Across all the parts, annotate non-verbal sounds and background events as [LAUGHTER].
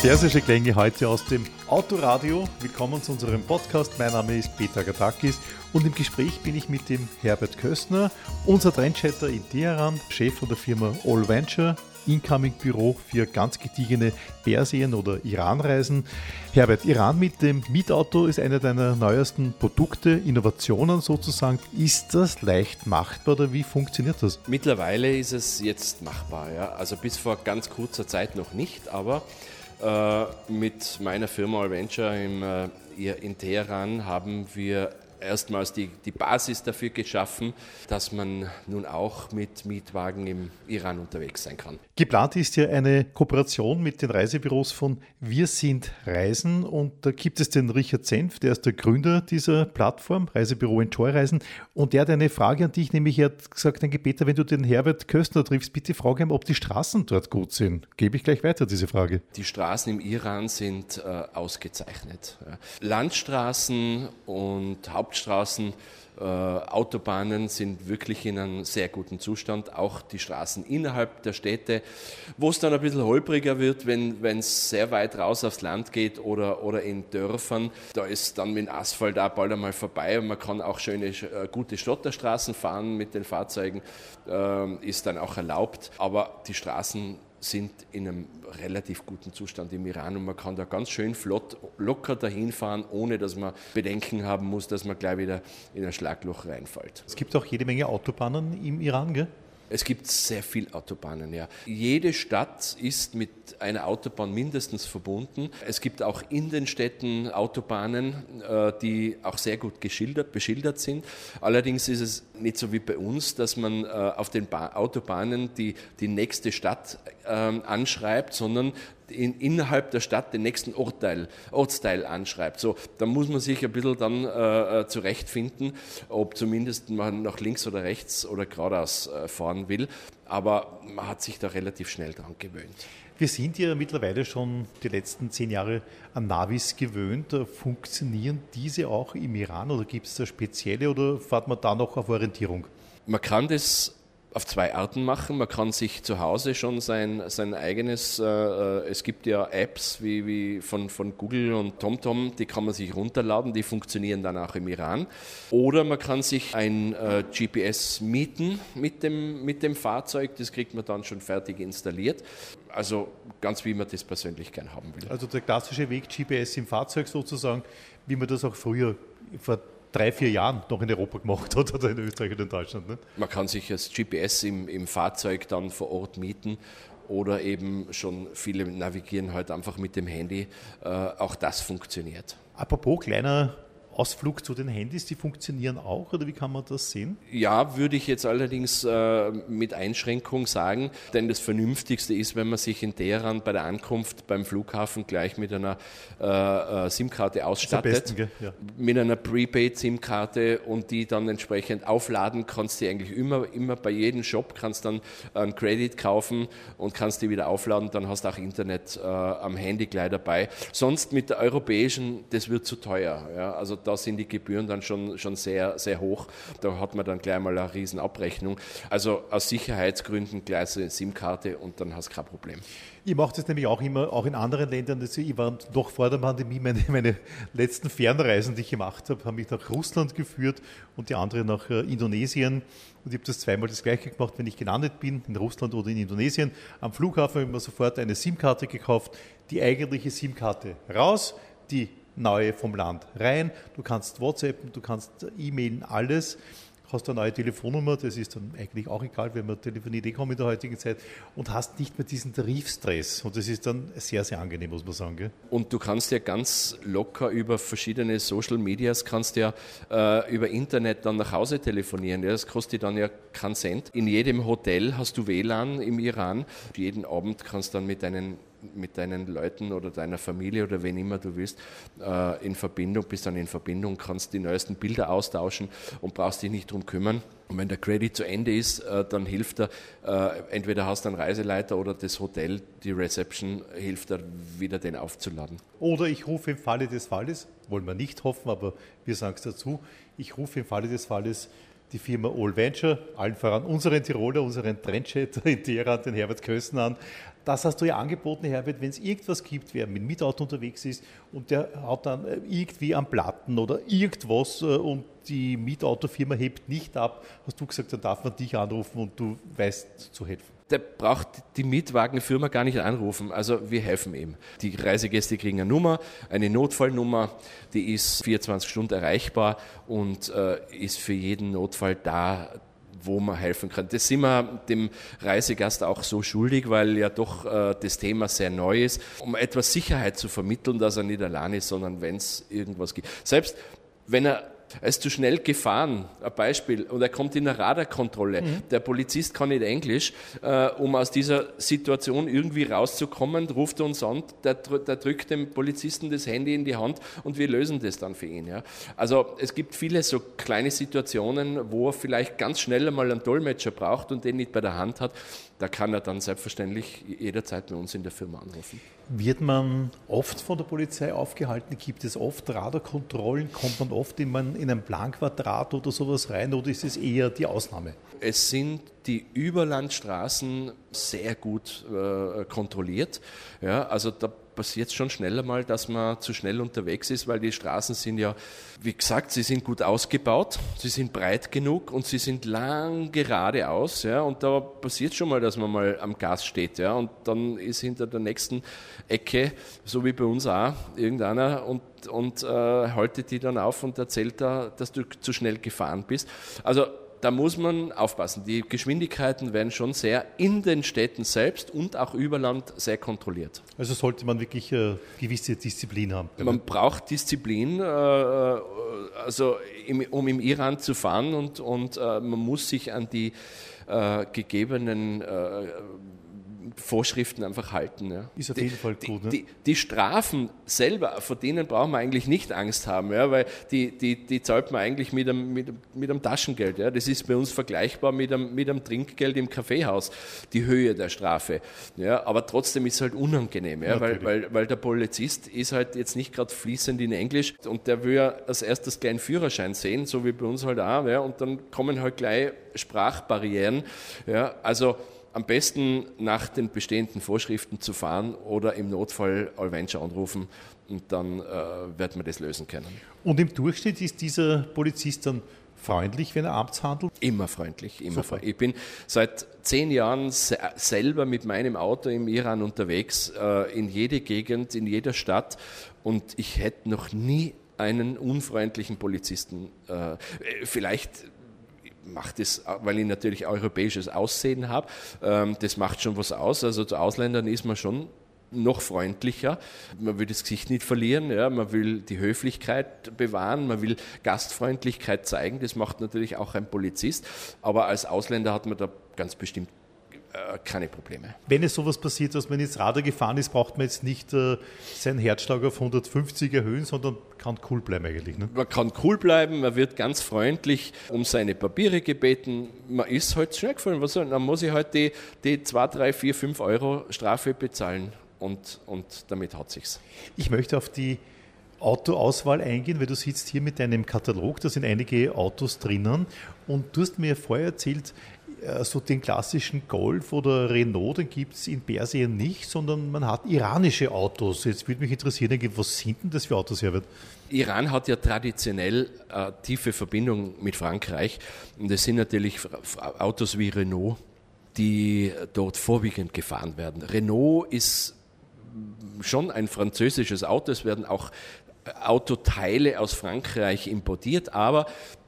Persische Klänge heute aus dem Autoradio. Willkommen zu unserem Podcast. Mein Name ist Peter Gatakis und im Gespräch bin ich mit dem Herbert Köstner, unser Trendchatter in Teheran, Chef von der Firma All Venture, Incoming-Büro für ganz gediegene Persien- oder Iran-Reisen. Herbert, Iran mit dem Mietauto ist einer deiner neuesten Produkte, Innovationen sozusagen. Ist das leicht machbar oder wie funktioniert das? Mittlerweile ist es jetzt machbar, ja. Also bis vor ganz kurzer Zeit noch nicht, aber mit meiner Firma Allventure äh, in Teheran haben wir erstmals die, die Basis dafür geschaffen, dass man nun auch mit Mietwagen im Iran unterwegs sein kann. Geplant ist ja eine Kooperation mit den Reisebüros von Wir sind Reisen und da gibt es den Richard Senf, der ist der Gründer dieser Plattform, Reisebüro Enjoy Reisen und der hat eine Frage an dich, nämlich er hat gesagt, danke Peter, wenn du den Herbert Köstner triffst, bitte frage ihm, ob die Straßen dort gut sind. Gebe ich gleich weiter diese Frage. Die Straßen im Iran sind äh, ausgezeichnet. Landstraßen und Haupt Hauptstraßen, äh, Autobahnen sind wirklich in einem sehr guten Zustand. Auch die Straßen innerhalb der Städte, wo es dann ein bisschen holpriger wird, wenn es sehr weit raus aufs Land geht oder, oder in Dörfern. Da ist dann mit Asphalt auch bald einmal vorbei und man kann auch schöne, äh, gute Schotterstraßen fahren mit den Fahrzeugen, äh, ist dann auch erlaubt. Aber die Straßen sind in einem relativ guten Zustand im Iran und man kann da ganz schön flott, locker dahin fahren, ohne dass man Bedenken haben muss, dass man gleich wieder in ein Schlagloch reinfällt. Es gibt auch jede Menge Autobahnen im Iran, gell? Es gibt sehr viele Autobahnen, ja. Jede Stadt ist mit einer Autobahn mindestens verbunden. Es gibt auch in den Städten Autobahnen, äh, die auch sehr gut geschildert, beschildert sind. Allerdings ist es nicht so wie bei uns, dass man äh, auf den Autobahnen die, die nächste Stadt ähm, anschreibt, sondern in, innerhalb der Stadt den nächsten Ortteil, Ortsteil anschreibt. So, da muss man sich ein bisschen dann äh, äh, zurechtfinden, ob zumindest man nach links oder rechts oder geradeaus äh, fahren will. Aber man hat sich da relativ schnell dran gewöhnt. Wir sind ja mittlerweile schon die letzten zehn Jahre an Navis gewöhnt. Funktionieren diese auch im Iran oder gibt es da spezielle oder fährt man da noch auf Orientierung? Man kann das auf zwei Arten machen. Man kann sich zu Hause schon sein, sein eigenes, äh, äh, es gibt ja Apps wie, wie von, von Google und TomTom, die kann man sich runterladen, die funktionieren dann auch im Iran. Oder man kann sich ein äh, GPS mieten mit dem, mit dem Fahrzeug, das kriegt man dann schon fertig installiert. Also ganz wie man das persönlich gern haben will. Also der klassische Weg GPS im Fahrzeug sozusagen, wie man das auch früher vor drei, vier Jahren noch in Europa gemacht hat oder in Österreich oder in Deutschland. Ne? Man kann sich das GPS im, im Fahrzeug dann vor Ort mieten oder eben schon viele navigieren halt einfach mit dem Handy. Äh, auch das funktioniert. Apropos kleiner Ausflug zu den Handys, die funktionieren auch oder wie kann man das sehen? Ja, würde ich jetzt allerdings äh, mit Einschränkung sagen, denn das Vernünftigste ist, wenn man sich in Teheran bei der Ankunft beim Flughafen gleich mit einer äh, äh SIM-Karte ausstattet, besten, ja. mit einer Prepaid-SIM-Karte und die dann entsprechend aufladen, kannst du eigentlich immer, immer bei jedem Shop kannst dann einen Credit kaufen und kannst die wieder aufladen, dann hast du auch Internet äh, am Handy gleich dabei. Sonst mit der europäischen, das wird zu teuer. Ja? Also da sind die Gebühren dann schon, schon sehr, sehr hoch. Da hat man dann gleich mal eine riesen Abrechnung. Also aus Sicherheitsgründen gleich eine SIM-Karte und dann hast du kein Problem. Ich mache das nämlich auch immer, auch in anderen Ländern. Ich war noch vor der Pandemie, meine, meine letzten Fernreisen, die ich gemacht habe, haben mich nach Russland geführt und die andere nach äh, Indonesien. Und ich habe das zweimal das gleiche gemacht, wenn ich gelandet bin, in Russland oder in Indonesien. Am Flughafen habe ich mir sofort eine SIM-Karte gekauft, die eigentliche SIM-Karte raus, die neue vom Land rein. Du kannst WhatsAppen, du kannst E-Mailen, alles. Hast eine neue Telefonnummer, das ist dann eigentlich auch egal, wenn man telefoniert eh kommt in der heutigen Zeit und hast nicht mehr diesen Tarifstress. Und das ist dann sehr, sehr angenehm, muss man sagen. Gell? Und du kannst ja ganz locker über verschiedene Social Medias, kannst ja äh, über Internet dann nach Hause telefonieren. Ja, das kostet dann ja keinen Cent. In jedem Hotel hast du WLAN im Iran. Jeden Abend kannst du dann mit deinen mit deinen Leuten oder deiner Familie oder wen immer du willst äh, in Verbindung, bist dann in Verbindung, kannst die neuesten Bilder austauschen und brauchst dich nicht drum kümmern. Und wenn der Credit zu Ende ist, äh, dann hilft er, äh, entweder hast du einen Reiseleiter oder das Hotel, die Reception hilft er, wieder den aufzuladen. Oder ich rufe im Falle des Falles, wollen wir nicht hoffen, aber wir sagen es dazu, ich rufe im Falle des Falles die Firma All Venture, allen voran unseren Tiroler, unseren Trendchatter in Teheran, den Herbert Kösen an. Das hast du ja angeboten, Herbert, wenn es irgendwas gibt, wer mit Mietauto unterwegs ist und der hat dann äh, irgendwie am Platten oder irgendwas äh, und die Mietautofirma hebt nicht ab, hast du gesagt, dann darf man dich anrufen und du weißt zu helfen der braucht die Mietwagenfirma gar nicht anrufen. Also wir helfen ihm. Die Reisegäste kriegen eine Nummer, eine Notfallnummer, die ist 24 Stunden erreichbar und äh, ist für jeden Notfall da, wo man helfen kann. Das sind wir dem Reisegast auch so schuldig, weil ja doch äh, das Thema sehr neu ist, um etwas Sicherheit zu vermitteln, dass er nicht allein ist, sondern wenn es irgendwas gibt. Selbst wenn er er ist zu schnell gefahren, ein Beispiel, und er kommt in eine Radarkontrolle. Mhm. Der Polizist kann nicht Englisch. Äh, um aus dieser Situation irgendwie rauszukommen, ruft er uns an, der, der, drückt dem Polizisten das Handy in die Hand und wir lösen das dann für ihn. Ja. Also es gibt viele so kleine Situationen, wo er vielleicht ganz schnell einmal einen Dolmetscher braucht und den nicht bei der Hand hat da kann er dann selbstverständlich jederzeit bei uns in der Firma anrufen. Wird man oft von der Polizei aufgehalten? Gibt es oft Radarkontrollen? Kommt man oft in, in ein Planquadrat oder sowas rein oder ist es eher die Ausnahme? Es sind die Überlandstraßen sehr gut äh, kontrolliert. Ja, also da passiert es schon schneller mal, dass man zu schnell unterwegs ist, weil die Straßen sind ja, wie gesagt, sie sind gut ausgebaut, sie sind breit genug und sie sind lang geradeaus. Ja, und da passiert schon mal, dass man mal am Gas steht. Ja, und dann ist hinter der nächsten Ecke, so wie bei uns auch, irgendeiner und, und äh, haltet die dann auf und erzählt da, dass du zu schnell gefahren bist. Also da muss man aufpassen. Die Geschwindigkeiten werden schon sehr in den Städten selbst und auch über Land sehr kontrolliert. Also sollte man wirklich äh, gewisse Disziplin haben. Man braucht Disziplin, äh, äh also im, um im Iran zu fahren und, und äh, man muss sich an die äh, gegebenen äh, Vorschriften einfach halten. Ja. Ist auf jeden Fall gut. Ne? Die, die, Strafen selber, vor denen brauchen wir eigentlich nicht Angst haben, ja, weil die, die, die zahlt man eigentlich mit einem, mit, mit einem Taschengeld. Ja. Das ist bei uns vergleichbar mit einem, mit einem Trinkgeld im Kaffeehaus, die Höhe der Strafe. Ja. Aber trotzdem ist es halt unangenehm, ja, weil, weil, weil der Polizist ist halt jetzt nicht gerade fließend in Englisch und der will ja als erstes gleich einen Führerschein sehen, so wie bei uns halt auch. Ja, und dann kommen halt gleich Sprachbarrieren. Ja. Also am besten nach den bestehenden Vorschriften zu fahren oder im Notfall Allventure anrufen und dann äh, wird man das lösen können. Und im Durchschnitt ist dieser Polizist dann freundlich, wenn er handelt? Immer freundlich, immer freundlich. Ich bin seit zehn Jahren selber mit meinem Auto im Iran unterwegs, äh, in jede Gegend, in jeder Stadt und ich hätte noch nie einen unfreundlichen Polizisten. Äh, vielleicht macht es, weil ich natürlich europäisches Aussehen habe, ähm, das macht schon was aus. Also zu Ausländern ist man schon noch freundlicher. Man will das Gesicht nicht verlieren, ja, man will die Höflichkeit bewahren, man will Gastfreundlichkeit zeigen. Das macht natürlich auch ein Polizist. Aber als Ausländer hat man da ganz bestimmt keine Probleme. Wenn es sowas passiert, dass man ins Radar gefahren ist, braucht man jetzt nicht äh, seinen Herzschlag auf 150 erhöhen, sondern kann cool bleiben eigentlich. Ne? Man kann cool bleiben, man wird ganz freundlich um seine Papiere gebeten. Man ist halt schnell gefallen. Was, dann muss ich halt die, die 2, 3, 4, 5 Euro Strafe bezahlen und, und damit hat sich's. Ich möchte auf die Autoauswahl eingehen, weil du sitzt hier mit deinem Katalog, da sind einige Autos drinnen und du hast mir vorher erzählt, äh, so den klassischen Golf oder Renault, den gibt es in Persien nicht, sondern man hat iranische Autos. Jetzt würde mich interessieren, was sind denn das für Autos, Herbert? Iran hat ja traditionell äh, tiefe Verbindung mit Frankreich und es sind natürlich Autos wie Renault, die dort vorwiegend gefahren werden. Renault ist schon ein französisches Auto, es werden auch Autoteile aus Frankreich importiert, aber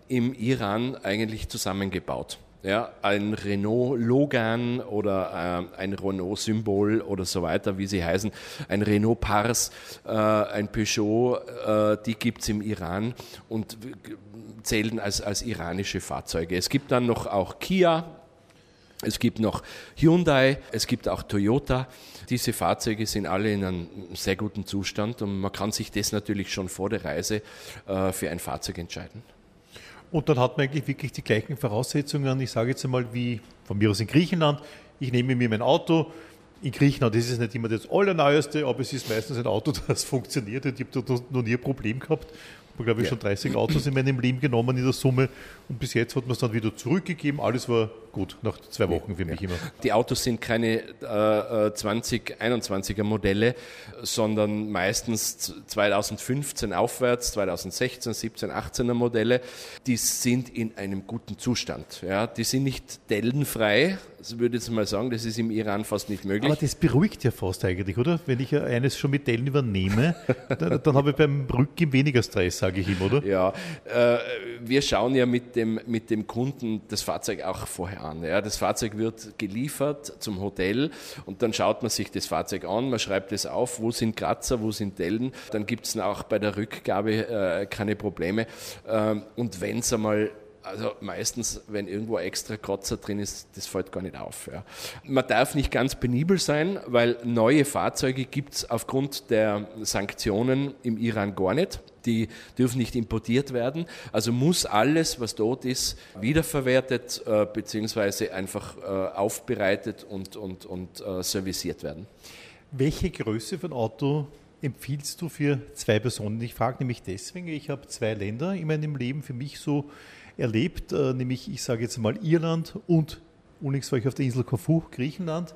im Iran eigentlich zusammengebaut. Ja, ein Renault Logan oder äh, ein Renault Symbol oder so weiter, wie sie heißen, ein Renault Pars, äh, ein Peugeot, äh, die gibt es im Iran und zählen als, als iranische Fahrzeuge. Es gibt dann noch auch Kia, es gibt noch Hyundai, es gibt auch Toyota. Diese Fahrzeuge sind alle in einem sehr guten Zustand und man kann sich das natürlich schon vor der Reise äh, für ein Fahrzeug entscheiden. Und dann hat man eigentlich wirklich die gleichen Voraussetzungen, ich sage jetzt einmal, wie von mir aus in Griechenland. Ich nehme mir mein Auto. In Griechenland ist es nicht immer das Allerneueste, aber es ist meistens ein Auto, [LAUGHS] das funktioniert. Ich habe noch nie ein Problem gehabt. Ich habe, glaube ich, ja. schon 30 Autos in meinem Leben genommen in der Summe. Und bis jetzt hat man es dann wieder zurückgegeben. Alles war gut, nach zwei Wochen für mich ja. immer. Die Autos sind keine äh, 2021er Modelle, sondern meistens 2015 aufwärts, 2016, 17, 18er Modelle. Die sind in einem guten Zustand. Ja. Die sind nicht dellenfrei, das würde ich jetzt mal sagen, das ist im Iran fast nicht möglich. Aber das beruhigt ja fast eigentlich, oder? Wenn ich eines schon mit Dellen übernehme, [LAUGHS] dann, dann, habe ich beim Rücken weniger Stress, sage ich ihm, oder? Ja, äh, wir schauen ja mit dem, mit dem Kunden das Fahrzeug auch vorher an. Ja. Das Fahrzeug wird geliefert zum Hotel und dann schaut man sich das Fahrzeug an, man schreibt es auf, wo sind Kratzer, wo sind Dellen. Dann gibt es auch bei der Rückgabe äh, keine Probleme. Ähm, und wenn es einmal also meistens, wenn irgendwo extra Kratzer drin ist, das fällt gar nicht auf. Ja. Man darf nicht ganz penibel sein, weil neue Fahrzeuge gibt es aufgrund der Sanktionen im Iran gar nicht. Die dürfen nicht importiert werden. Also muss alles, was dort ist, wiederverwertet äh, bzw. einfach äh, aufbereitet und, und, und äh, serviciert werden. Welche Größe von Auto empfiehlst du für zwei Personen? Ich frage nämlich deswegen, ich habe zwei Länder in meinem Leben für mich so erlebt, äh, nämlich ich sage jetzt mal Irland und unlängst war ich auf der Insel Korfu, Griechenland,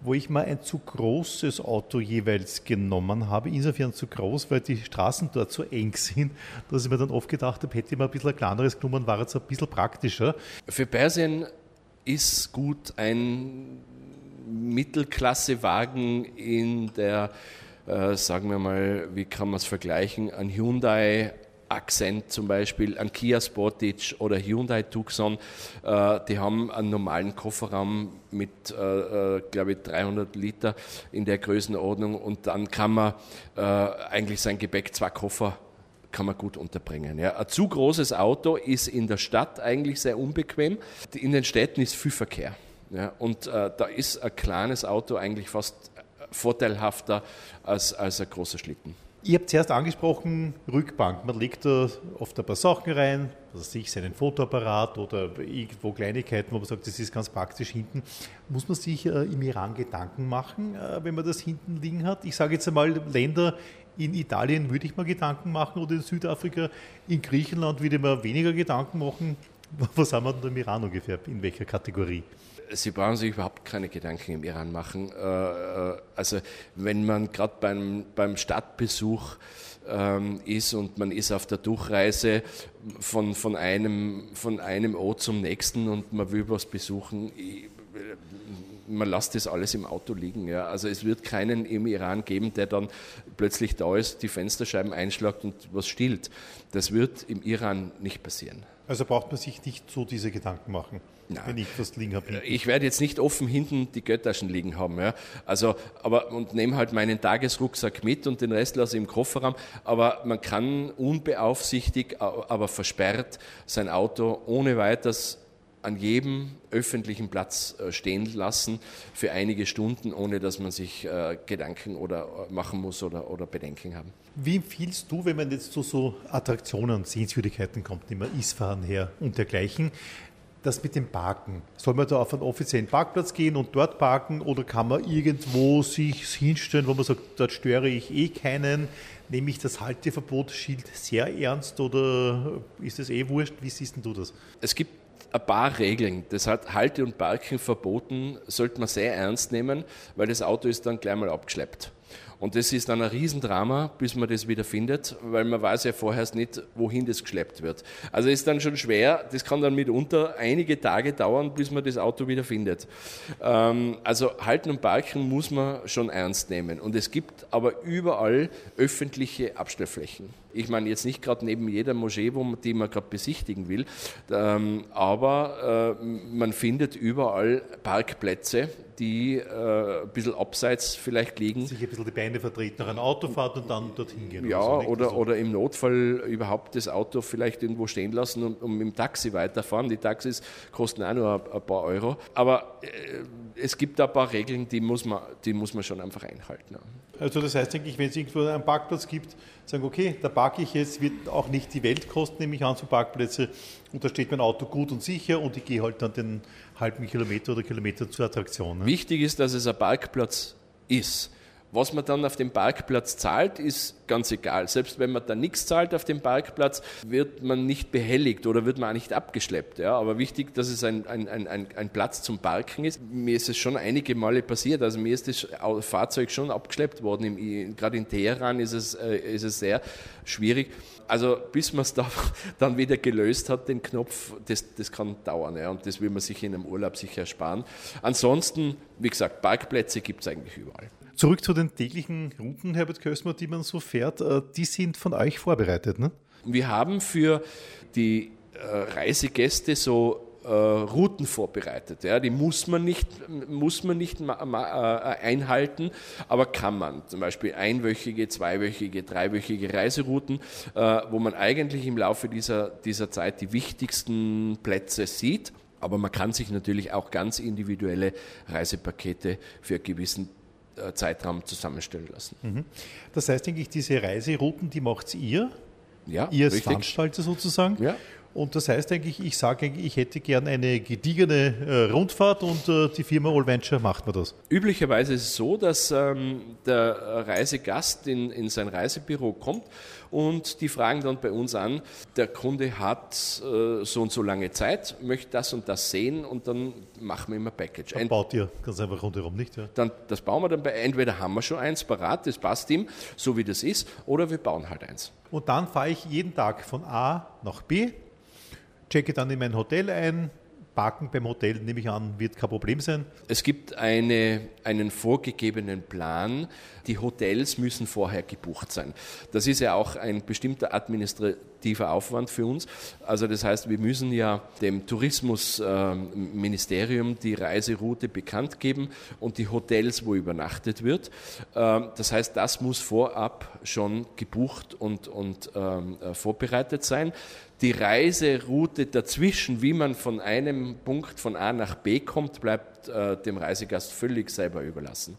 wo ich mal ein zu großes Auto jeweils genommen habe. Insofern zu groß, weil die Straßen dort so eng sind, dass ich mir dann oft gedacht habe, hätte ich mal ein bisschen ein kleineres genommen, war jetzt ein bisschen praktischer. Für Persien ist gut ein Mittelklassewagen in der, äh, sagen wir mal, wie kann man es vergleichen, ein Hyundai Accent zum Beispiel, ein Kia Sportage oder Hyundai Tucson, äh, die haben einen normalen Kofferraum mit, äh, äh glaube ich, 300 Liter in der Größenordnung und dann kann man äh, eigentlich sein Gepäck, zwei Koffer, kann man gut unterbringen. Ja. Ein zu großes Auto ist in der Stadt eigentlich sehr unbequem. In den Städten ist viel Verkehr. Ja. Und äh, da ist ein kleines Auto eigentlich fast vorteilhafter als, als ein großer Schlitten. Ihr habt zuerst angesprochen, Rückbank. Man legt da oft ein paar Sachen rein, also sich seinen Fotoapparat oder irgendwo Kleinigkeiten, wo man sagt, das ist ganz praktisch hinten. Muss man sich äh, im Iran Gedanken machen, äh, wenn man das hinten liegen hat? Ich sage jetzt einmal, Länder in Italien würde ich mal Gedanken machen oder in Südafrika, in Griechenland würde ich mir weniger Gedanken machen. [LAUGHS] Was haben wir denn im Iran ungefähr? In welcher Kategorie? Sie brauchen sich überhaupt keine Gedanken im Iran machen. Äh, äh, also wenn man gerade beim, beim Stadtbesuch ähm, ist und man ist auf der Durchreise von, von, einem, von einem Ort zum nächsten und man will was besuchen, man lässt das alles im Auto liegen. Ja. Also es wird keinen im Iran geben, der dann plötzlich da ist, die Fensterscheiben einschlagt und was stillt. Das wird im Iran nicht passieren. Also braucht man sich nicht so diese Gedanken machen, Nein. wenn ich was liegen habe. Ich werde jetzt nicht offen hinten die Göttaschen liegen haben. Ja. Also, aber, und nehme halt meinen Tagesrucksack mit und den Rest lasse ich im Kofferraum. Aber man kann unbeaufsichtigt, aber versperrt sein Auto ohne weiteres an jedem öffentlichen Platz äh, stehen lassen für einige Stunden, ohne dass man sich äh, Gedanken oder äh, machen muss oder, oder Bedenken haben. Wie empfiehlst du, wenn man jetzt zu so Attraktionen, Sehenswürdigkeiten kommt, immer Isfahren her und dergleichen, das mit dem Parken? Soll man da auf einen offiziellen Parkplatz gehen und dort parken oder kann man irgendwo sich hinstellen, wo man sagt, dort störe ich eh keinen? Nehme ich das Halteverbotsschild sehr ernst oder ist es eh wurscht? Wie siehst du das? Es gibt ein paar Regeln. Das hat Halte- und Parken verboten, sollte man sehr ernst nehmen, weil das Auto ist dann gleich mal abgeschleppt. Und das ist dann ein Riesendrama, bis man das wieder findet, weil man weiß ja vorher nicht, wohin das geschleppt wird. Also ist dann schon schwer, das kann dann mitunter einige Tage dauern, bis man das Auto wieder findet. Ähm, also halten und parken muss man schon ernst nehmen. Und es gibt aber überall öffentliche Abstellflächen. Ich meine jetzt nicht gerade neben jeder Moschee, wo man, die man gerade besichtigen will, ähm, aber äh, man findet überall Parkplätze, die äh, ein bisschen abseits vielleicht liegen. Sich ein bisschen die Beine vertreten nach einer Autofahrt und dann dorthin gehen. Ja, oder, so, oder, also oder, im Notfall überhaupt das Auto vielleicht irgendwo stehen lassen und, und mit dem Taxi weiterfahren. Die Taxis kosten auch nur ein, ein paar Euro. Aber äh, es gibt da ein paar Regeln, die muss man, die muss man schon einfach einhalten. Also das heißt eigentlich, wenn es irgendwo einen Parkplatz gibt, sagen, okay, da parke ich jetzt, wird auch nicht die Welt kosten, nehme ich an, so Parkplätze. Und da steht mein Auto gut und sicher und ich gehe halt dann den halben Kilometer oder Kilometer zur Attraktion. Ne? Wichtig ist, dass es ein Parkplatz ist. Was man dann auf dem Parkplatz zahlt, ist ganz egal. Selbst wenn man da nichts zahlt auf dem Parkplatz, wird man nicht behelligt oder wird man auch nicht abgeschleppt. Ja? Aber wichtig, dass es ein, ein, ein, ein Platz zum Parken ist. Mir ist es schon einige Male passiert. Also mir ist das Fahrzeug schon abgeschleppt worden. Im, gerade in Teheran ist es, äh, ist es sehr schwierig. Also bis man es [LAUGHS] da dann wieder gelöst hat, den Knopf, das, das kann dauern. Ja? Und das will man sich in einem Urlaub sicher ersparen. Ansonsten, wie gesagt, Parkplätze gibt es eigentlich überall. Zurück zu den täglichen Routen, Herbert Kösmer, die man so fährt. Äh, die sind von euch vorbereitet, ne? Wir haben für die äh, Reisegäste so äh, Routen vorbereitet. Ja, die muss man nicht, muss man nicht einhalten, aber kann man. Zum Beispiel einwöchige, zweiwöchige, dreiwöchige Reiserouten, wo man eigentlich im Laufe dieser, dieser Zeit die wichtigsten Plätze sieht. Aber man kann sich natürlich auch ganz individuelle Reisepakete für gewissen Zeitraum zusammenstellen lassen. Mhm. Das heißt, denke ich, diese Reiserouten, die macht ihr? Ja, ihr als. Veranstalter sozusagen? Ja. Und das heißt eigentlich, ich sage eigentlich, ich hätte gern eine gediegene äh, Rundfahrt und äh, die Firma Allventure macht mir das. Üblicherweise ist es so, dass ähm, der Reisegast in, in sein Reisebüro kommt und die fragen dann bei uns an, der Kunde hat äh, so und so lange Zeit, möchte das und das sehen und dann machen wir immer Package. Dann baut ihr ganz einfach rundherum, nicht? Ja? Dann, das bauen wir dann bei, entweder haben wir schon eins parat, das passt ihm, so wie das ist, oder wir bauen halt eins. Und dann fahre ich jeden Tag von A nach B checke dann in mein Hotel ein. Parken beim Hotel, nehme ich an, wird kein Problem sein. Es gibt eine, einen vorgegebenen Plan. Die Hotels müssen vorher gebucht sein. Das ist ja auch ein bestimmter administrativer Aufwand für uns. Also das heißt, wir müssen ja dem Tourismusministerium die Reiseroute bekannt geben und die Hotels, wo übernachtet wird. Ähm, das heißt, das muss vorab schon gebucht und, und ähm, äh, vorbereitet sein die Reiseroute dazwischen, wie man von einem Punkt von A nach B kommt, bleibt äh, dem Reisegast völlig selber überlassen.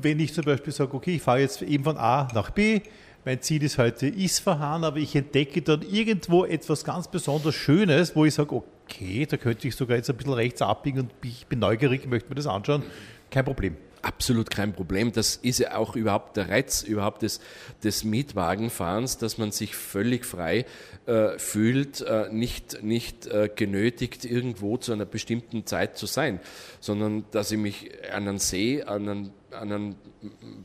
Wenn ich zum Beispiel sage, okay, ich fahre jetzt eben von A nach B, mein Ziel ist heute Isfahan, aber ich entdecke dann irgendwo etwas ganz besonders Schönes, wo ich sage, okay, da könnte ich sogar jetzt ein bisschen rechts abbiegen und ich bin neugierig, möchte mir das anschauen. Kein Problem absolut kein Problem. Das ist ja auch überhaupt der Reiz überhaupt des, des Mietwagenfahrens, dass man sich völlig frei äh, fühlt, äh, nicht, nicht äh, genötigt, irgendwo zu einer bestimmten Zeit zu sein, sondern dass ich mich an einen See, an einen, an einen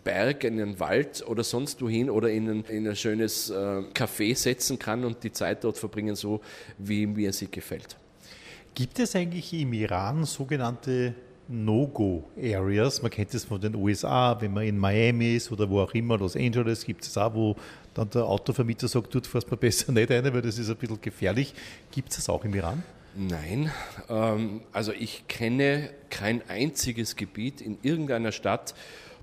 Berg, in einen Wald oder sonst wohin oder in ein, in ein schönes äh, Café setzen kann und die Zeit dort verbringen, so wie mir sie gefällt. Gibt es eigentlich im Iran sogenannte No-Go-Areas. Man kennt das von den USA, wenn man in Miami ist oder wo auch immer, Los Angeles, gibt es auch, wo dann der Autovermieter sagt, dort fährst man besser nicht rein, weil das ist ein bisschen gefährlich. Gibt es das auch im Iran? Nein, ähm, also ich kenne kein einziges Gebiet in irgendeiner Stadt,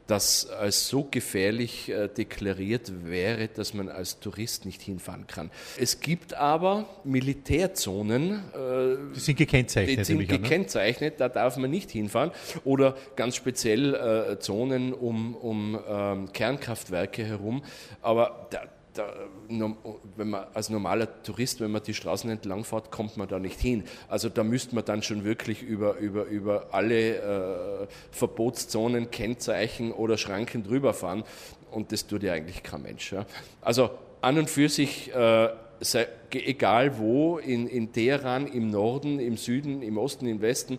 das als so gefährlich äh, deklariert wäre, dass man als Tourist nicht hinfahren kann. Es gibt aber Militärzonen, äh, die sind gekennzeichnet. Die sind gekennzeichnet, an, ne? da darf man nicht hinfahren. Oder ganz speziell äh, Zonen um, um ähm, Kernkraftwerke herum. Aber da, da, wenn man als normaler Tourist, wenn man die Straßen entlang fährt, kommt man da nicht hin. Also da müsste man dann schon wirklich über, über, über alle äh, Verbotszonen, Kennzeichen oder Schranken drüber fahren. Und das tut ja eigentlich kein Mensch. Ja. Also an und für sich, äh, sei, egal wo, in, in Teheran, im Norden, im Süden, im Osten, im Westen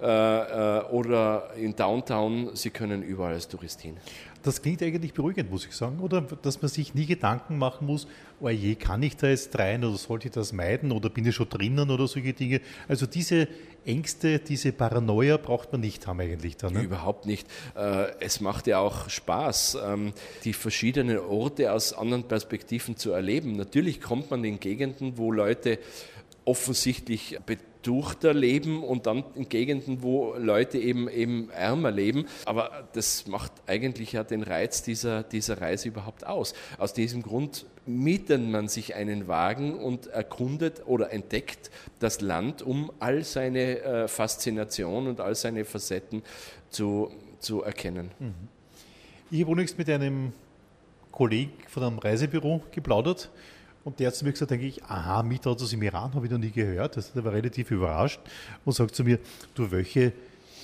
äh, äh oder in Downtown, Sie können überall als Tourist hin. Das klingt eigentlich beruhigend, muss ich sagen, oder? Dass man sich nie Gedanken machen muss, oh je, kann ich da jetzt rein oder sollte ich das meiden oder bin ich schon drinnen oder solche Dinge. Also diese Ängste, diese Paranoia braucht man nicht haben eigentlich dann. Ne? Überhaupt nicht. Äh, es macht ja auch Spaß, ähm, die verschiedenen Orte aus anderen Perspektiven zu erleben. Natürlich kommt man in Gegenden, wo Leute offensichtlich betuchter leben und dann in Gegenden, wo Leute eben, eben ärmer leben. Aber das macht eigentlich ja den Reiz dieser, dieser Reise überhaupt aus. Aus diesem Grund mietet man sich einen Wagen und erkundet oder entdeckt das Land, um all seine äh, Faszination und all seine Facetten zu, zu erkennen. Mhm. Ich habe übrigens mit einem Kollegen von einem Reisebüro geplaudert und der hat zu mir gesagt, denke ich, aha, Mietautos im Iran habe ich noch nie gehört. Also der war relativ überrascht und sagt zu mir, du, welche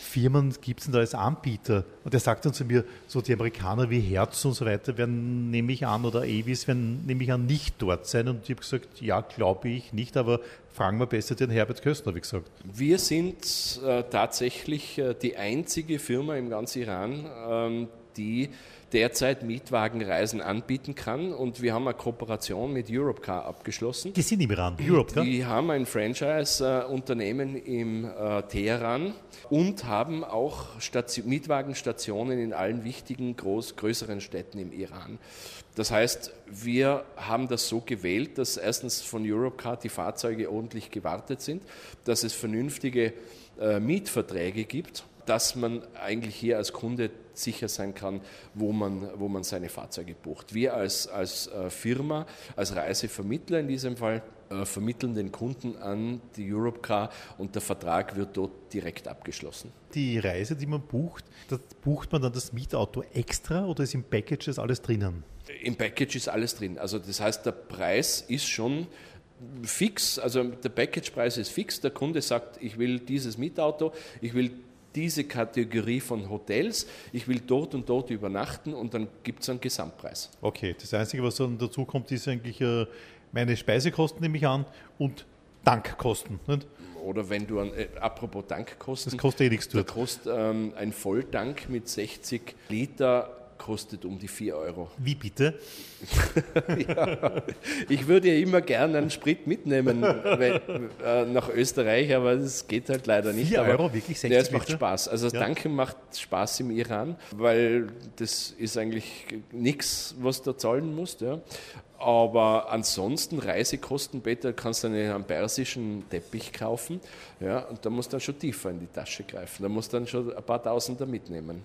Firmen gibt es denn da als Anbieter? Und er sagt dann zu mir, so die Amerikaner wie Herz und so weiter werden, nehme ich an, oder Avis werden, nehme ich an, nicht dort sein. Und ich habe gesagt, ja, glaube ich nicht, aber fragen wir besser den Herbert Köstner, ich gesagt. Wir sind äh, tatsächlich äh, die einzige Firma im ganzen Iran, ähm, die derzeit Mietwagenreisen anbieten kann. Und wir haben eine Kooperation mit Europcar abgeschlossen. Die sind im Iran, Europcar? Die haben ein Franchise-Unternehmen im äh, Teheran und haben auch Station, Mietwagenstationen in allen wichtigen, groß, größeren Städten im Iran. Das heißt, wir haben das so gewählt, dass erstens von Europcar die Fahrzeuge ordentlich gewartet sind, dass es vernünftige äh, Mietverträge gibt dass man eigentlich hier als Kunde sicher sein kann, wo man, wo man seine Fahrzeuge bucht. Wir als, als äh, Firma, als Reisevermittler in diesem Fall, äh, vermitteln den Kunden an die Europcar und der Vertrag wird dort direkt abgeschlossen. Die Reise, die man bucht, da bucht man dann das Mietauto extra oder ist im Package alles drinnen? Im Package ist alles drin. Also das heißt, der Preis ist schon fix, also der Packagepreis ist fix. Der Kunde sagt, ich will dieses Mietauto, ich will diese Kategorie von Hotels, ich will dort und dort übernachten und dann gibt es einen Gesamtpreis. Okay, das Einzige, was dann dazu kommt, ist eigentlich äh, meine Speisekosten, nehme ich an, und Tankkosten. Nicht? Oder wenn du, an, äh, apropos Tankkosten, das kostet eh nichts. Da kostet ähm, ein Volltank mit 60 Liter kostet um die 4 Euro. [LAUGHS] Wie bitte? ja, ich würde ja immer gerne einen Sprit mitnehmen wenn, äh, nach Österreich, aber das geht halt leider nicht. 4 Euro, wirklich 60 ja, es macht Spaß. Also das ja. Tanken macht Spaß im Iran, weil das ist eigentlich nichts, was du zahlen musst. Ja. Aber ansonsten Reisekosten, Peter, kannst du einen persischen Teppich kaufen. Ja, und da musst du dann schon tiefer in die Tasche greifen. Da musst du dann schon ein paar Tausender mitnehmen.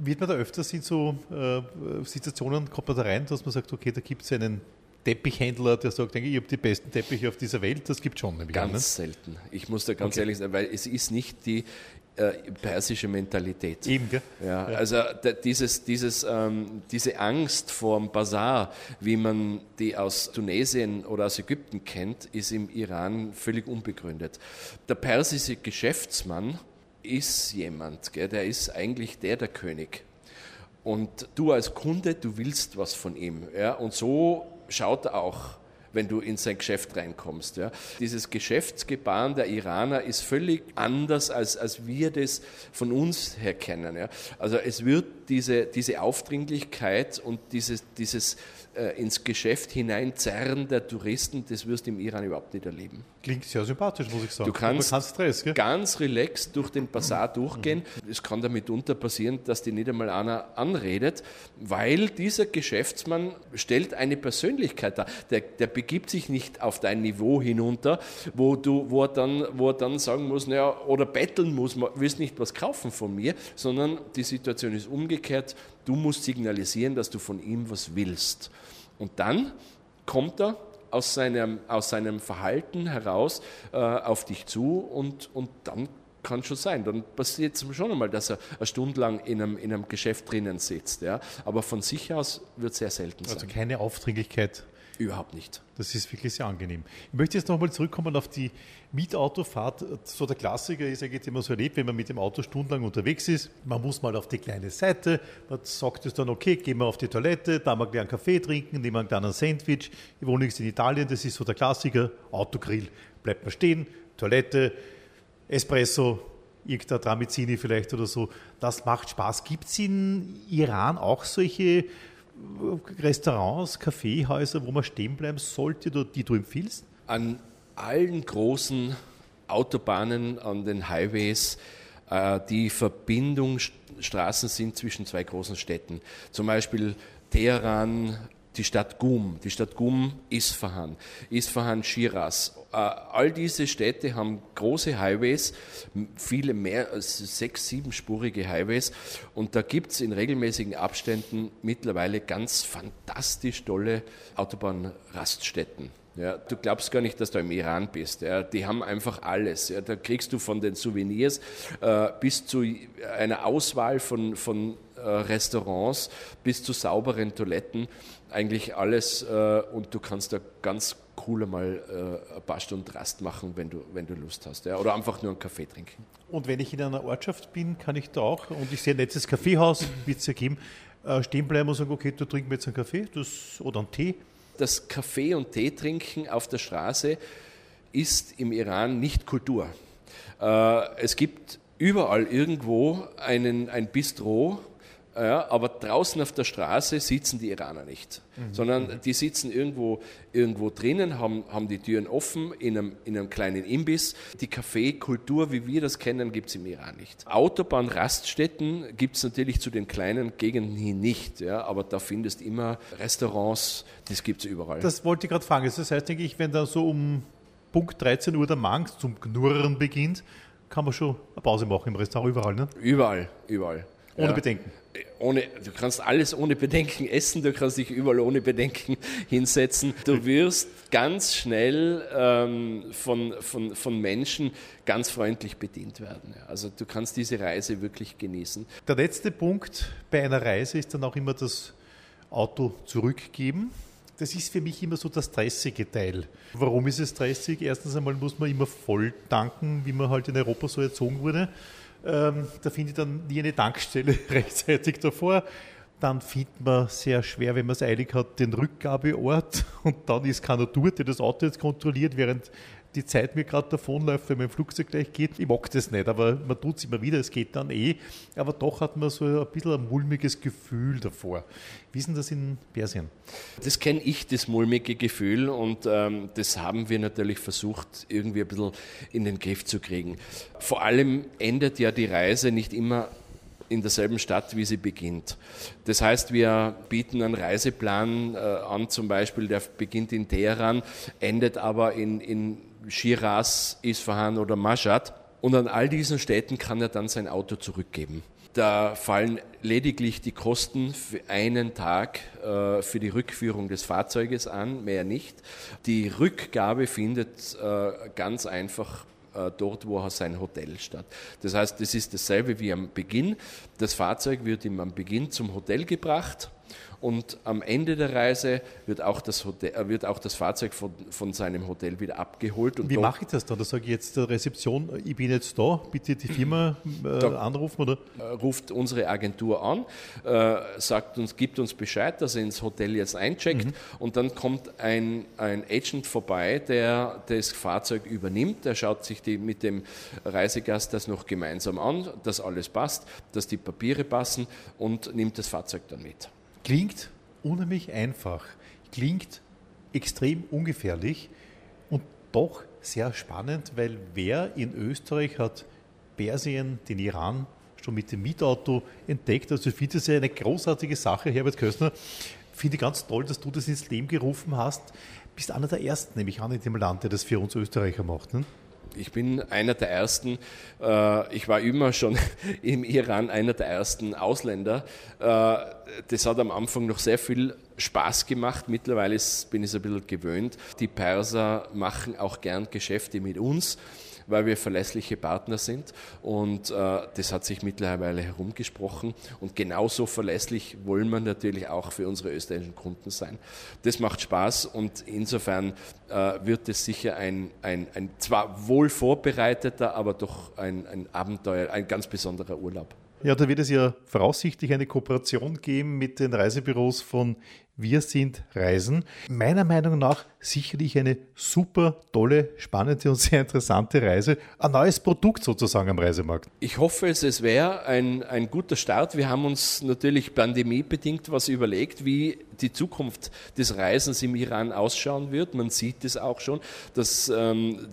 Wird man da öfters in so äh, Situationen, kommt man da rein, dass man sagt, okay, da gibt es einen Teppichhändler, der sagt, ich habe die besten Teppiche auf dieser Welt, das gibt es schon. Ganz ne? selten. Ich muss da ganz okay. ehrlich sagen, weil es ist nicht die äh, persische Mentalität. Eben, gell? Ja, ja. Also da, dieses, dieses, ähm, diese Angst vor dem Bazar, wie man die aus Tunesien oder aus Ägypten kennt, ist im Iran völlig unbegründet. Der persische Geschäftsmann ist jemand, gell, der ist eigentlich der der König. Und du als Kunde, du willst was von ihm. Ja? Und so schaut er auch wenn du in sein Geschäft reinkommst. Ja. Dieses Geschäftsgebaren der Iraner ist völlig anders, als, als wir das von uns her kennen. Ja. Also es wird diese, diese Aufdringlichkeit und dieses, dieses ins Geschäft hineinzerren der Touristen, das wirst du im Iran überhaupt nicht erleben. Klingt sehr sympathisch, muss ich sagen. Du kannst Stress, ganz relaxed durch den Bazar durchgehen. Es kann damit unter passieren, dass die nicht einmal einer anredet, weil dieser Geschäftsmann stellt eine Persönlichkeit dar. Der, der begibt sich nicht auf dein Niveau hinunter, wo, du, wo, er, dann, wo er dann sagen muss, naja, oder betteln muss, willst nicht was kaufen von mir, sondern die Situation ist umgekehrt. Du musst signalisieren, dass du von ihm was willst. Und dann kommt er aus seinem, aus seinem Verhalten heraus äh, auf dich zu und, und dann kann schon sein. Dann passiert es schon einmal, dass er eine Stunde lang in einem, in einem Geschäft drinnen sitzt. Ja? Aber von sich aus wird es sehr selten also sein. Also keine Aufdringlichkeit. Überhaupt nicht. Das ist wirklich sehr angenehm. Ich möchte jetzt nochmal zurückkommen auf die Mietautofahrt. So der Klassiker ist eigentlich immer so erlebt, wenn man mit dem Auto stundenlang unterwegs ist. Man muss mal auf die kleine Seite, man sagt es dann, okay, gehen wir auf die Toilette, da mal gleich einen Kaffee trinken, nehmen wir einen kleinen Sandwich. Ich wohne jetzt in Italien, das ist so der Klassiker. Autogrill, bleibt man stehen, Toilette, Espresso, irgendein Tramizini vielleicht oder so. Das macht Spaß. Gibt es in Iran auch solche Restaurants, Kaffeehäuser, wo man stehen bleiben sollte, die du empfiehlst? An allen großen Autobahnen, an den Highways, äh, die Verbindungsstraßen sind zwischen zwei großen Städten. Zum Beispiel Teheran, die Stadt Gum, die Stadt Gum, Isfahan, Isfahan, Shiraz. Äh, all diese Städte haben große Highways, viele mehr, als sechs, siebenspurige Highways und da gibt es in regelmäßigen Abständen mittlerweile ganz fantastisch tolle Autobahnraststätten. Ja, du glaubst gar nicht, dass du im Iran bist. Ja, die haben einfach alles. Ja, da kriegst du von den Souvenirs äh, bis zu einer Auswahl von, von Restaurants bis zu sauberen Toiletten eigentlich alles äh, und du kannst da ganz cool mal äh, ein paar Stunden Rast machen, wenn du, wenn du Lust hast. Ja? Oder einfach nur einen Kaffee trinken. Und wenn ich in einer Ortschaft bin, kann ich da auch, und ich sehe ein nettes Kaffeehaus, wird es ja geben, äh, stehen bleiben und sagen, okay, du trinkst mir jetzt einen Kaffee das, oder einen Tee. Das Kaffee- und Tee-Trinken auf der Straße ist im Iran nicht Kultur. Äh, es gibt überall irgendwo einen, ein Bistro, ja, aber draußen auf der Straße sitzen die Iraner nicht, mhm. sondern die sitzen irgendwo, irgendwo drinnen, haben, haben die Türen offen in einem, in einem kleinen Imbiss. Die Kaffeekultur, wie wir das kennen, gibt es im Iran nicht. Autobahnraststätten gibt es natürlich zu den kleinen Gegenden hin nicht, ja, aber da findest du immer Restaurants, das gibt es überall. Das wollte ich gerade fragen. Das heißt, denke ich, wenn da so um Punkt 13 Uhr der Magen zum Knurren beginnt, kann man schon eine Pause machen im Restaurant überall, ne? Überall, überall. Ohne ja. Bedenken. Ohne, du kannst alles ohne Bedenken essen, du kannst dich überall ohne Bedenken [LAUGHS] hinsetzen. Du wirst ganz schnell ähm, von, von, von Menschen ganz freundlich bedient werden. Also du kannst diese Reise wirklich genießen. Der letzte Punkt bei einer Reise ist dann auch immer das Auto zurückgeben. Das ist für mich immer so das stressige Teil. Warum ist es stressig? Erstens einmal muss man immer voll tanken, wie man halt in Europa so erzogen wurde. Ähm, da finde ich dann nie eine Tankstelle [LAUGHS] rechtzeitig davor. Dann findet man sehr schwer, wenn man es eilig hat, den Rückgabeort und dann ist keiner dort, der das Auto jetzt kontrolliert, während die Zeit mir gerade davonläuft, wenn mein Flugzeug gleich geht. Ich mag das nicht, aber man tut es immer wieder, es geht dann eh. Aber doch hat man so ein bisschen ein mulmiges Gefühl davor. Wie ist denn das in Persien? Das kenne ich, das mulmige Gefühl, und ähm, das haben wir natürlich versucht, irgendwie ein bisschen in den Griff zu kriegen. Vor allem endet ja die Reise nicht immer in derselben Stadt, wie sie beginnt. Das heißt, wir bieten einen Reiseplan äh, an, zum Beispiel, der beginnt in Teheran, endet aber in, in Shiraz, Isfahan oder Mashhad. Und an all diesen Städten kann er dann sein Auto zurückgeben. Da fallen lediglich die Kosten für einen Tag äh, für die Rückführung des Fahrzeuges an, mehr nicht. Die Rückgabe findet äh, ganz einfach äh, dort, wo sein Hotel statt. Das heißt, das ist dasselbe wie am Beginn. Das Fahrzeug wird ihm am Beginn zum Hotel gebracht und am Ende der Reise wird auch das, Hotel, äh, wird auch das Fahrzeug von, von seinem Hotel wieder abgeholt. Und Wie mache ich das dann? Da sage ich jetzt der Rezeption, ich bin jetzt da, bitte die Firma äh, anrufen oder? Äh, ruft unsere Agentur an, äh, sagt uns, gibt uns Bescheid, dass er ins Hotel jetzt eincheckt mhm. und dann kommt ein, ein Agent vorbei, der das Fahrzeug übernimmt. Der schaut sich die, mit dem Reisegast das noch gemeinsam an, dass alles passt, dass die Papiere passen und nimmt das Fahrzeug dann mit. Klingt unheimlich einfach, klingt extrem ungefährlich und doch sehr spannend, weil wer in Österreich hat Persien, den Iran schon mit dem Mietauto entdeckt. Also ich finde das ja eine großartige Sache, Herbert Köstner. Finde ich ganz toll, dass du das ins Leben gerufen hast. Bist einer der Ersten, nämlich an in dem Land, der das für uns Österreicher macht. Ne? Ich bin einer der ersten, äh, ich war immer schon [LAUGHS] im Iran einer der ersten Ausländer. Äh, das hat am Anfang noch sehr viel Spaß gemacht. Mittlerweile bin ich es ein bisschen gewöhnt. Die Perser machen auch gern Geschäfte mit uns weil wir verlässliche Partner sind. Und äh, das hat sich mittlerweile herumgesprochen. Und genauso verlässlich wollen wir natürlich auch für unsere österreichischen Kunden sein. Das macht Spaß und insofern äh, wird es sicher ein, ein, ein zwar wohl vorbereiteter, aber doch ein, ein Abenteuer, ein ganz besonderer Urlaub. Ja, da wird es ja voraussichtlich eine Kooperation geben mit den Reisebüros von Wir sind Reisen. Meiner Meinung nach sicherlich eine super tolle, spannende und sehr interessante Reise. Ein neues Produkt sozusagen am Reisemarkt. Ich hoffe es, es wäre ein, ein guter Start. Wir haben uns natürlich pandemiebedingt was überlegt, wie die Zukunft des Reisens im Iran ausschauen wird. Man sieht es auch schon, dass ähm,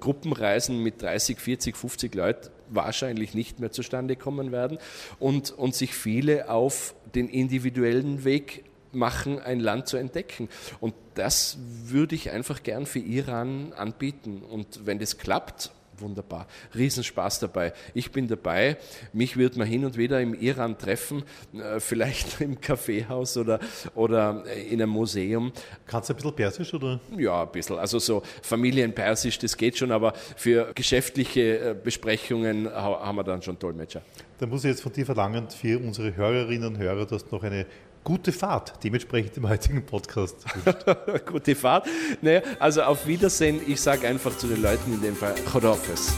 Gruppenreisen mit 30, 40, 50 Leuten wahrscheinlich nicht mehr zustande kommen werden und, und sich viele auf den individuellen Weg machen, ein Land zu entdecken. Und das würde ich einfach gern für Iran anbieten. Und wenn das klappt, wunderbar. Riesenspaß dabei. Ich bin dabei. Mich wird man hin und wieder im Iran treffen, äh, vielleicht [LAUGHS] im Kaffeehaus oder, oder in einem Museum. Kannst du ein bisschen Persisch oder? Ja, ein bisschen. Also so Familienpersisch, das geht schon, aber für geschäftliche äh, Besprechungen haben wir dann schon Dolmetscher. Da muss ich jetzt von dir verlangen, für unsere Hörerinnen und Hörer, dass du noch eine gute Fahrt, dementsprechend im heutigen Podcast. [LAUGHS] gute Fahrt. Naja, also auf Wiedersehen. Ich sage einfach zu den Leuten in dem Fall Chodofes.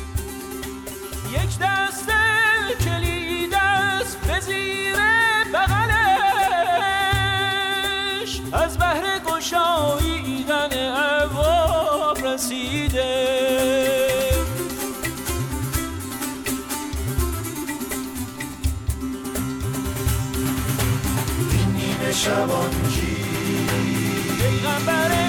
یک دست کلید است به زیر بغلش از بهر گشاییدن ابواب رسیده شبان کی؟ پیغمبر